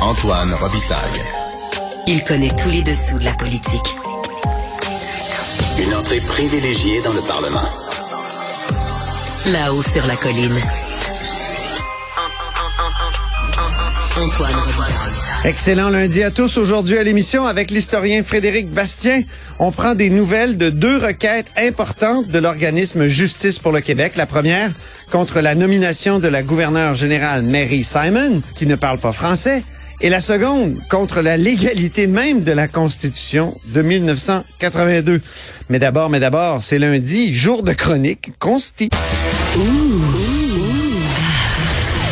Antoine Robitaille. Il connaît tous les dessous de la politique. Une entrée privilégiée dans le Parlement. Là-haut sur la colline. Antoine Robitaille. Excellent lundi à tous. Aujourd'hui à l'émission avec l'historien Frédéric Bastien, on prend des nouvelles de deux requêtes importantes de l'organisme Justice pour le Québec. La première contre la nomination de la gouverneure générale Mary Simon, qui ne parle pas français, et la seconde contre la légalité même de la Constitution de 1982. Mais d'abord, mais d'abord, c'est lundi, jour de chronique consti.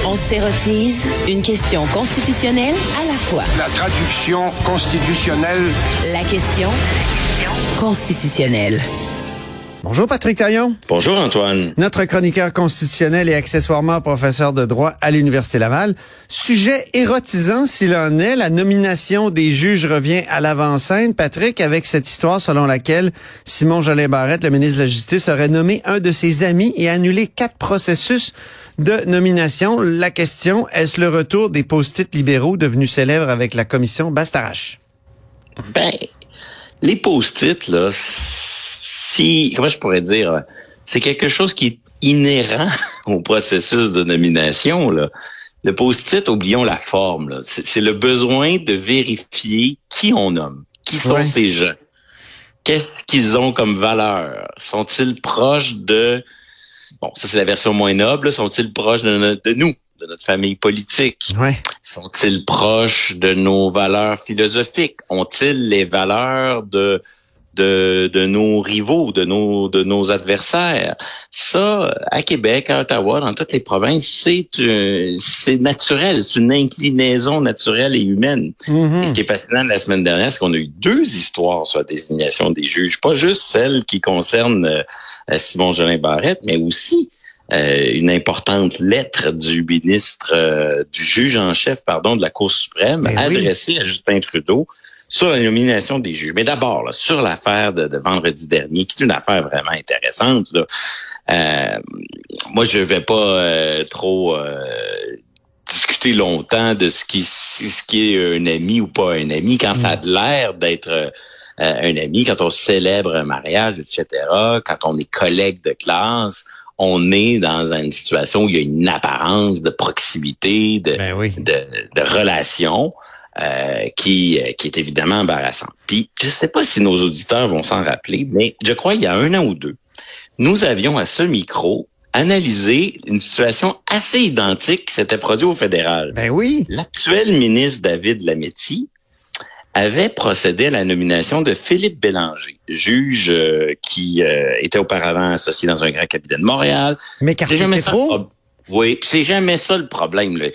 On s'érotise une question constitutionnelle à la fois. La traduction constitutionnelle. La question constitutionnelle. Bonjour Patrick Taillon. Bonjour Antoine. Notre chroniqueur constitutionnel et accessoirement professeur de droit à l'Université Laval. Sujet érotisant s'il en est, la nomination des juges revient à l'avant-scène. Patrick, avec cette histoire selon laquelle Simon Jolin Barrette, le ministre de la Justice, aurait nommé un de ses amis et annulé quatre processus de nomination. La question, est-ce le retour des post-it libéraux devenus célèbres avec la commission Bastarache? Ben, les post-it, là, si, comment je pourrais dire, c'est quelque chose qui est inhérent au processus de nomination, là. Le post-it, oublions la forme, là. C'est le besoin de vérifier qui on nomme, qui sont Ouais. ces gens, qu'est-ce qu'ils ont comme valeur, sont-ils proches de, bon, ça c'est la version moins noble, sont-ils proches de, no- de nous, de notre famille politique, Ouais. sont-ils proches de nos valeurs philosophiques? Ont-ils les valeurs de, de, de nos rivaux, de nos, de nos adversaires? Ça, à Québec, à Ottawa, dans toutes les provinces, c'est c'est naturel, c'est une inclinaison naturelle et humaine. Mhm. Et ce qui est fascinant de la semaine dernière, c'est qu'on a eu deux histoires sur la désignation des juges. Pas juste celle qui concerne euh, Simon Jolin Barrette, mais aussi euh, une importante lettre du ministre, euh, du juge en chef, pardon, de la Cour suprême, Ben oui. adressée à Justin Trudeau sur la nomination des juges. Mais d'abord, sur l'affaire de, de vendredi dernier, qui est une affaire vraiment intéressante. Là, euh, moi, je vais pas euh, trop euh, discuter longtemps de ce qui ce qui est un ami ou pas un ami quand ça a de l'air d'être euh, un ami quand on célèbre un mariage etc quand on est collègue de classe on est dans une situation où il y a une apparence de proximité de Ben oui. de, de relation euh, qui, euh, qui est évidemment embarrassant. Puis, je ne sais pas si nos auditeurs vont s'en rappeler, mais je crois il y a un an ou deux, nous avions à ce micro analysé une situation assez identique qui s'était produite au fédéral. Ben oui. L'actuel ministre David Lametti avait procédé à la nomination de Philippe Bélanger, juge euh, qui euh, était auparavant associé dans un grand cabinet de Montréal, Mais c'est Cartier Oui, c'est jamais ça le problème. là.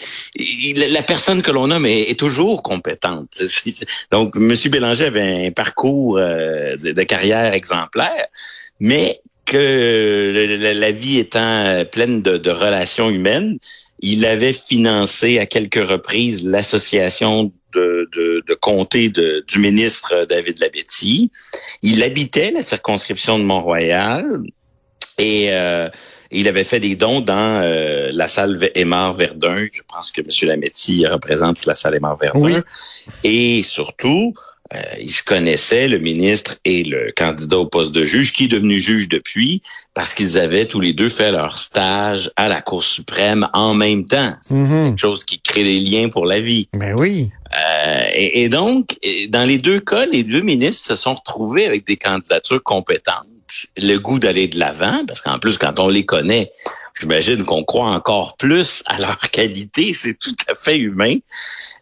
La personne que l'on nomme est, est toujours compétente. Donc, M. Bélanger avait un parcours euh, de, carrière exemplaire, mais que la, vie étant euh, pleine de, relations humaines, il avait financé à quelques reprises l'association de, comté du ministre David Labetti. Il habitait la circonscription de Mont-Royal et euh, il avait fait des dons dans euh, la salle Aymar Verdun. Je pense que M. Lametti représente la salle Aymar Verdun. Oui. Et surtout, euh, il se connaissait, le ministre et le candidat au poste de juge, qui est devenu juge depuis, parce qu'ils avaient tous les deux fait leur stage à la Cour suprême en même temps. C'est Mhm. quelque chose qui crée des liens pour la vie. Ben oui. Euh, et, et donc, dans les deux cas, les deux ministres se sont retrouvés avec des candidatures compétentes, le goût d'aller de l'avant, parce qu'en plus, quand on les connaît, j'imagine qu'on croit encore plus à leur qualité, c'est tout à fait humain.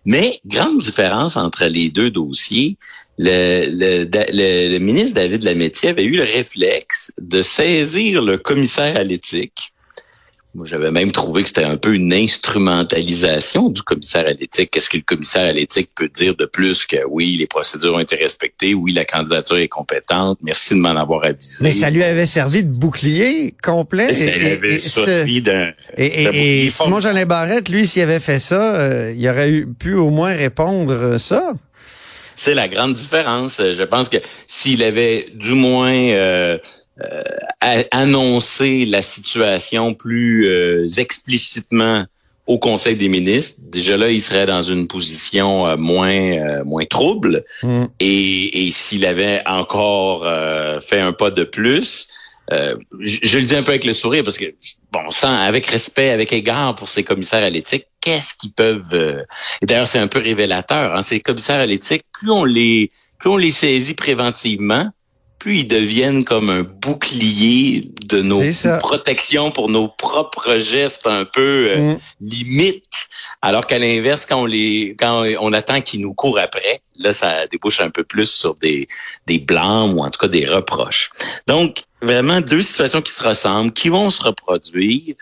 Mais grande différence entre les deux dossiers, le, ministre David Lametti avait eu le réflexe de saisir le commissaire à l'éthique Moi, j'avais même trouvé que c'était un peu une instrumentalisation du commissaire à l'éthique. Qu'est-ce que le commissaire à l'éthique peut dire de plus que oui, les procédures ont été respectées, oui, la candidature est compétente, merci de m'en avoir avisé. Mais ça lui avait servi de bouclier complet. Ça Et- et- avait et ce- servi d'un... Et, et- Simon. Jolin Barrette, lui, s'il avait fait ça, euh, il aurait eu, pu au moins répondre euh, ça. C'est la grande différence. Je pense que s'il avait du moins euh, euh, a- annoncé la situation plus euh, explicitement au Conseil des ministres, déjà là, il serait dans une position euh, moins euh, moins trouble. Mm. Et, et s'il avait encore euh, fait un pas de plus, je, je, le dis un peu avec le sourire parce que bon, sans avec respect, avec égard pour ces commissaires à l'éthique, qu'est-ce qu'ils peuvent Et d'ailleurs, c'est un peu révélateur. Hein, ces commissaires à l'éthique, plus on les plus on les saisit préventivement, plus ils deviennent comme un bouclier de nos protections pour nos propres gestes un peu euh, mm. limites. Alors qu'à l'inverse, quand on les, quand on attend qu'ils nous courent après, là, ça débouche un peu plus sur des, des blancs ou en tout cas des reproches. Donc, vraiment deux situations qui se ressemblent, qui vont se reproduire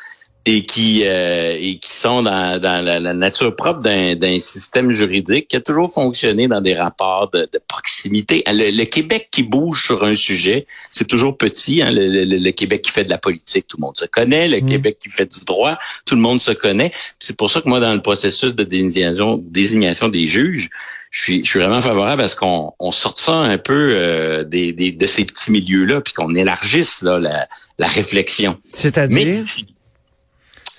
et qui euh, et qui sont dans, dans la, nature propre d'un système juridique qui a toujours fonctionné dans des rapports de, de proximité. Le, Québec qui bouge sur un sujet, c'est toujours petit. Hein, le, le, Québec qui fait de la politique, tout le monde se connaît. Le mm. Québec qui fait du droit, tout le monde se connaît. C'est pour ça que moi, dans le processus de désignation, désignation des juges, je suis, je suis vraiment favorable à ce qu'on on sorte ça un peu euh, des, des, de ces petits milieux-là, puis qu'on élargisse là, la, la réflexion. C'est-à-dire?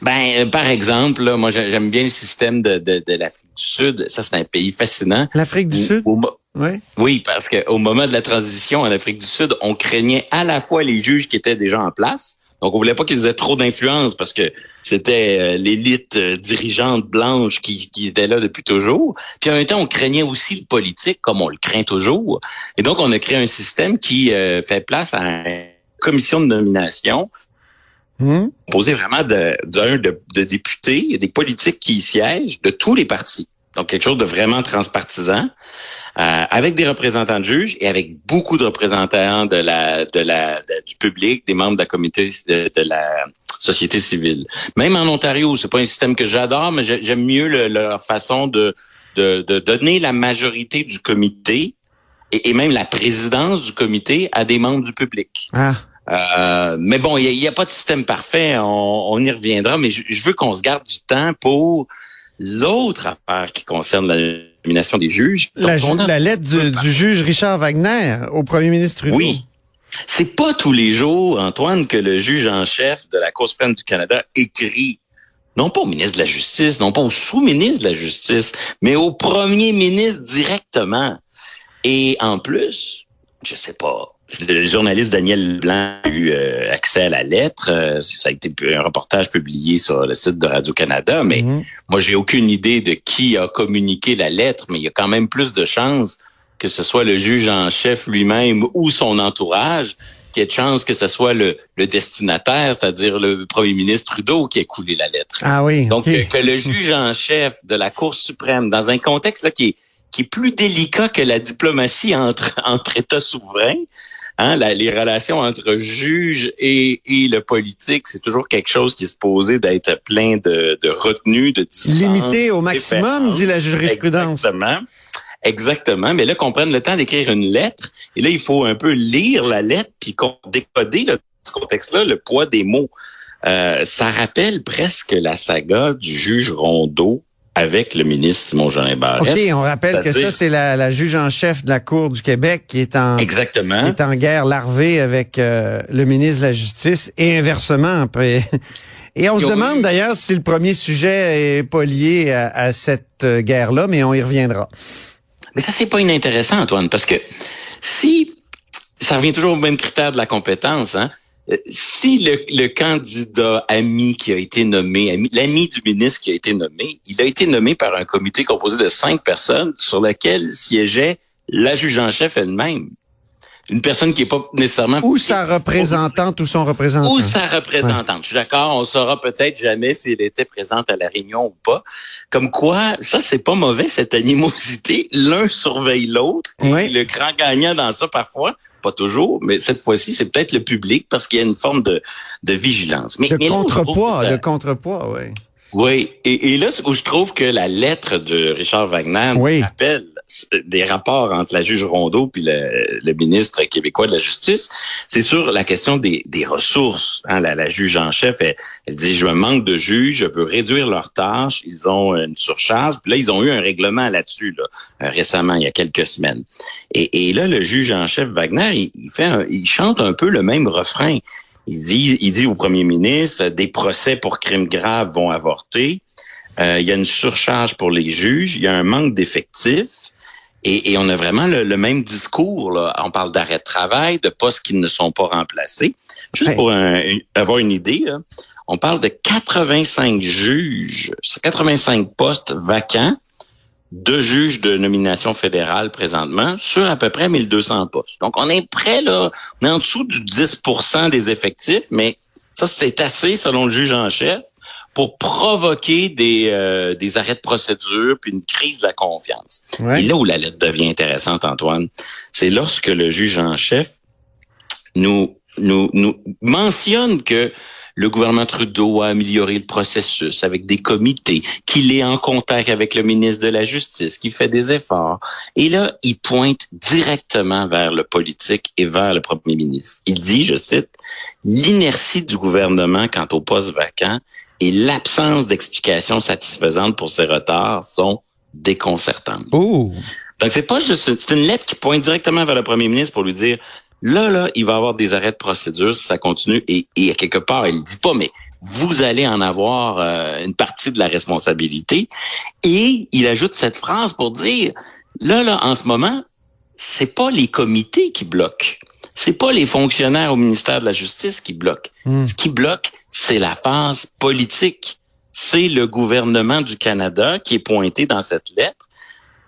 Ben, euh, par exemple, là, moi, j'aime bien le système de, de, de l'Afrique du Sud. Ça, c'est un pays fascinant. L'Afrique du Sud? oui. Oui, parce qu'au moment de la transition en Afrique du Sud, on craignait à la fois les juges qui étaient déjà en place. Donc, on voulait pas qu'ils aient trop d'influence parce que c'était euh, l'élite euh, dirigeante blanche qui, qui était là depuis toujours. Puis en même temps, on craignait aussi le politique, comme on le craint toujours. Et donc, on a créé un système qui fait place à une commission de nomination Mmh. Posé vraiment d'un de, de, députés, y a des politiques qui y siègent de tous les partis. Donc quelque chose de vraiment transpartisan, euh, avec des représentants de juges et avec beaucoup de représentants de la, de la, du public, des membres de la comité de, la société civile. Même en Ontario, c'est pas un système que j'adore, mais j'aime mieux leur façon de, de, de donner la majorité du comité et, et, même la présidence du comité à des membres du public. Ah. Euh, mais bon, il n'y a, pas de système parfait, on, y reviendra, mais je, veux qu'on se garde du temps pour l'autre affaire qui concerne la nomination des juges. La, la lettre du, juge Richard Wagner au premier ministre Trudeau. Oui. C'est pas tous les jours, Antoine, que le juge en chef de la Cour suprême du Canada écrit non pas au ministre de la Justice, non pas au sous-ministre de la Justice, mais au premier ministre directement. Et en plus, je sais pas, le journaliste Daniel Blanc a eu euh, accès à la lettre. Euh, ça a été un reportage publié sur le site de Radio-Canada, mais mhm. moi, j'ai aucune idée de qui a communiqué la lettre, mais il y a quand même plus de chances que ce soit le juge en chef lui-même ou son entourage qu'il y ait de chances que ce soit le, destinataire, c'est-à-dire le premier ministre Trudeau qui ait coulé la lettre. Ah oui. Donc, que le juge en chef de la Cour suprême, dans un contexte là, qui est qui est plus délicat que la diplomatie entre, entre États souverains, Hein, les relations entre juge et, et le politique, c'est toujours quelque chose qui se posait d'être plein de, de retenue, de Limité au maximum, dit la jurisprudence. Exactement. Exactement. Mais là, qu'on prenne le temps d'écrire une lettre, et là, il faut un peu lire la lettre, puis décoder dans ce contexte-là le poids des mots. Euh, ça rappelle presque la saga du juge Rondeau avec le ministre Simon-Jean Barrette. OK, on rappelle que ça, c'est la, la, juge en chef de la Cour du Québec qui est en, Exactement. Qui est en guerre larvée avec euh, le ministre de la Justice et inversement. Après. Et on se demande d'ailleurs si le premier sujet est pas lié à, cette euh, guerre-là, mais on y reviendra. Mais ça, c'est pas inintéressant, Antoine, parce que si ça revient toujours au même critère de la compétence, hein, si le, candidat ami qui a été nommé, l'ami du ministre qui a été nommé, il a été nommé par un comité composé de cinq personnes sur lequel siégeait la juge en chef elle-même. Une personne qui est pas nécessairement... Ou sa représentante ou son représentant. Ou sa représentante. Je suis d'accord, on saura peut-être jamais s'il était présente à la réunion ou pas. Comme quoi, ça, c'est pas mauvais, cette animosité. L'un surveille l'autre. Le grand gagnant dans ça, parfois, pas toujours, mais cette fois-ci, c'est peut-être le public parce qu'il y a une forme de, de vigilance. Mais, de contrepoids, de contrepoids, oui. Oui, et, et, là où je trouve que la lettre de Richard Wagner oui. appelle des rapports entre la juge Rondeau puis le, le, ministre québécois de la Justice, c'est sur la question des, des ressources. Hein, la, la, juge en chef, elle, dit je manque de juges, je veux réduire leurs tâches, ils ont une surcharge. Puis là, ils ont eu un règlement là-dessus là, euh, récemment, il y a quelques semaines. Et, et là, le juge en chef Wagner, il, fait, il chante un peu le même refrain. Il dit, il dit au premier ministre, des procès pour crimes graves vont avorter. Euh, il y a une surcharge pour les juges. Il y a un manque d'effectifs. Et, et, on a vraiment le, le, même discours. Là. On parle d'arrêt de travail, de postes qui ne sont pas remplacés. Juste Ouais. pour un- avoir une idée, là, on parle de 85 juges, 85 postes vacants de juges de nomination fédérale présentement sur à peu près 1200 postes. Donc, on est près, là, on est en dessous du 10% des effectifs, mais ça, c'est assez, selon le juge en chef, pour provoquer des, euh, des arrêts de procédure puis une crise de la confiance. Ouais. Et là où la lettre devient intéressante, Antoine, c'est lorsque le juge en chef nous, nous, nous mentionne que le gouvernement Trudeau a amélioré le processus avec des comités, qu'il est en contact avec le ministre de la Justice, qu'il fait des efforts. Et là, il pointe directement vers le politique et vers le premier ministre. Il dit, je cite, l'inertie du gouvernement quant au poste vacant et l'absence d'explications satisfaisantes pour ces retards sont déconcertantes. Oh, Donc, c'est pas juste, c'est une lettre qui pointe directement vers le premier ministre pour lui dire, là, là, il va avoir des arrêts de procédure si ça continue. Et, et quelque part, il dit pas, mais vous allez en avoir euh, une partie de la responsabilité. Et il ajoute cette phrase pour dire, là, là, en ce moment, c'est pas les comités qui bloquent. C'est pas les fonctionnaires au ministère de la Justice qui bloquent. Hmm. Ce qui bloque, c'est la phase politique. C'est le gouvernement du Canada qui est pointé dans cette lettre.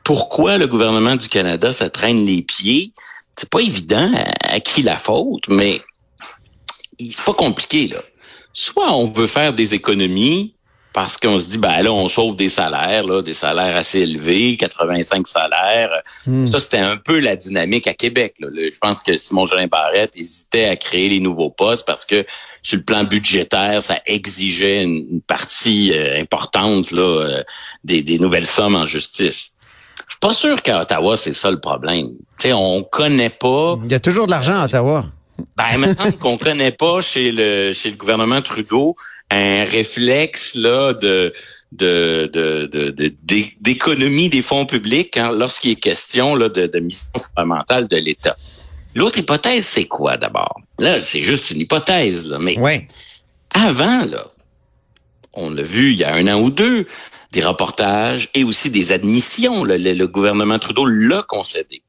Pourquoi le gouvernement du Canada se traîne les pieds? C'est pas évident à, à qui la faute, mais c'est pas compliqué, là. Soit on veut faire des économies parce qu'on se dit, ben là, on sauve des salaires, là, des salaires assez élevés, 85 salaires. Hmm. Ça, c'était un peu la dynamique à Québec. Là. Je pense que Simon Jolin Barrette hésitait à créer les nouveaux postes parce que sur le plan budgétaire, ça exigeait une, une partie euh, importante là, euh, des, des nouvelles sommes en justice. Je suis pas sûr qu'à Ottawa, c'est ça le problème. Sais, on connaît pas. il y a toujours de l'argent à Ottawa. Ben, maintenant qu'on connaît pas chez le chez le gouvernement Trudeau un réflexe là de de de de- de- d'économie des fonds publics hein, lorsqu'il est question là de, de mission fondamentale de l'État. L'autre hypothèse, c'est quoi d'abord? Là, c'est juste une hypothèse, là, mais Ouais. avant, là, on l'a vu il y a un an ou deux, des reportages et aussi des admissions. le, le gouvernement Trudeau l'a concédé.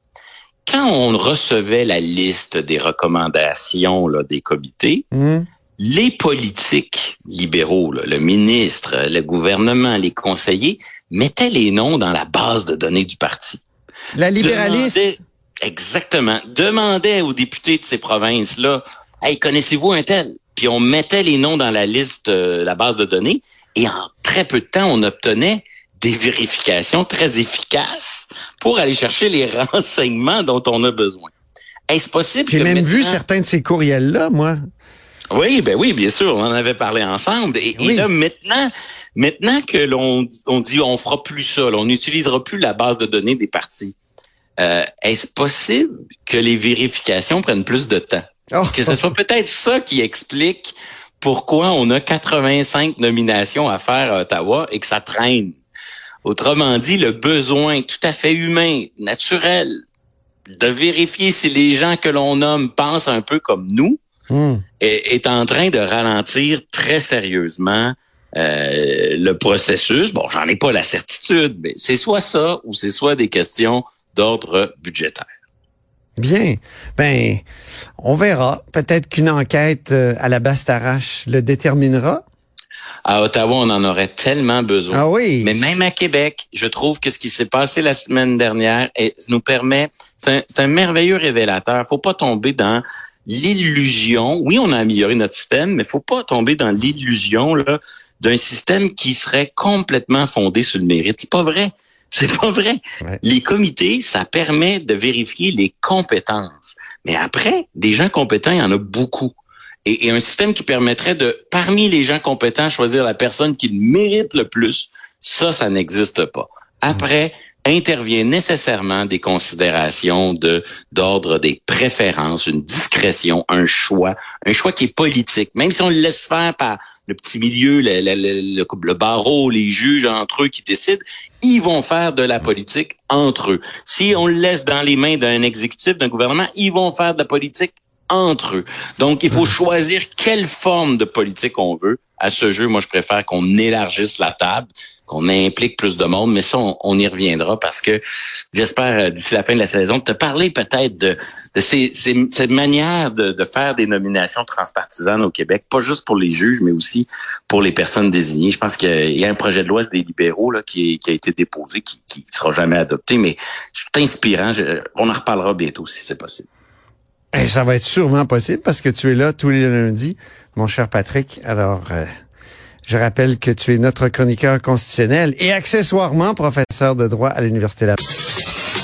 Quand on recevait la liste des recommandations là, des comités, Hmm. les politiques libéraux, là, le ministre, le gouvernement, les conseillers, mettaient les noms dans la base de données du parti. La libéraliste. Demandait- exactement. Demandait aux députés de ces provinces-là, hey, connaissez-vous un tel? Puis on mettait les noms dans la liste, euh, la base de données, et en très peu de temps, on obtenait des vérifications très efficaces pour aller chercher les renseignements dont on a besoin. Est-ce possible J'ai même vu certains de ces courriels-là, moi. oui, ben oui, bien sûr, on en avait parlé ensemble. Et, là, maintenant, maintenant que l'on on dit on fera plus ça, là, on n'utilisera plus la base de données des partis, euh, est-ce possible que les vérifications prennent plus de temps? Oh. Que ce soit peut-être ça qui explique pourquoi on a 85 nominations à faire à Ottawa et que ça traîne. Autrement dit, le besoin tout à fait humain, naturel, de vérifier si les gens que l'on nomme pensent un peu comme nous, Hmm. est, est en train de ralentir très sérieusement euh, le processus. Bon, j'en ai pas la certitude, mais c'est soit ça ou c'est soit des questions d'ordre budgétaire. Bien. Ben, on verra. Peut-être qu'une enquête euh, à la Bastarache le déterminera. À Ottawa, on en aurait tellement besoin. Ah oui. Mais même à Québec, je trouve que ce qui s'est passé la semaine dernière nous permet, c'est un, un merveilleux révélateur. Faut pas tomber dans l'illusion. Oui, on a amélioré notre système, mais faut pas tomber dans l'illusion d'un système qui serait complètement fondé sur le mérite. C'est pas vrai. C'est pas vrai. Ouais. Les comités, ça permet de vérifier les compétences. Mais après, des gens compétents, il y en a beaucoup. Et, et un système qui permettrait de, parmi les gens compétents, choisir la personne qui le mérite le plus, ça, ça n'existe pas. Après, intervient nécessairement des considérations de d'ordre des préférences, une discrétion, un choix, un choix qui est politique. Même si on le laisse faire par le petit milieu, le, le, le, le- le barreau, les juges entre eux qui décident, ils vont faire de la politique entre eux. Si on le laisse dans les mains d'un exécutif, d'un gouvernement, ils vont faire de la politique entre eux. Donc, il faut choisir quelle forme de politique on veut à ce jeu, moi, je préfère qu'on élargisse la table, qu'on implique plus de monde, mais ça, on, y reviendra parce que j'espère, euh, d'ici la fin de la saison, te parler peut-être de, de ces, cette manière de, faire des nominations transpartisanes au Québec, pas juste pour les juges, mais aussi pour les personnes désignées. Je pense qu'il y a un projet de loi des libéraux là, qui, qui a été déposé, qui ne sera jamais adopté, mais c'est inspirant. on en reparlera bientôt si c'est possible. Et ça va être sûrement possible parce que tu es là tous les lundis, mon cher Patrick. Alors, euh, je rappelle que tu es notre chroniqueur constitutionnel et accessoirement professeur de droit à l'Université Laval.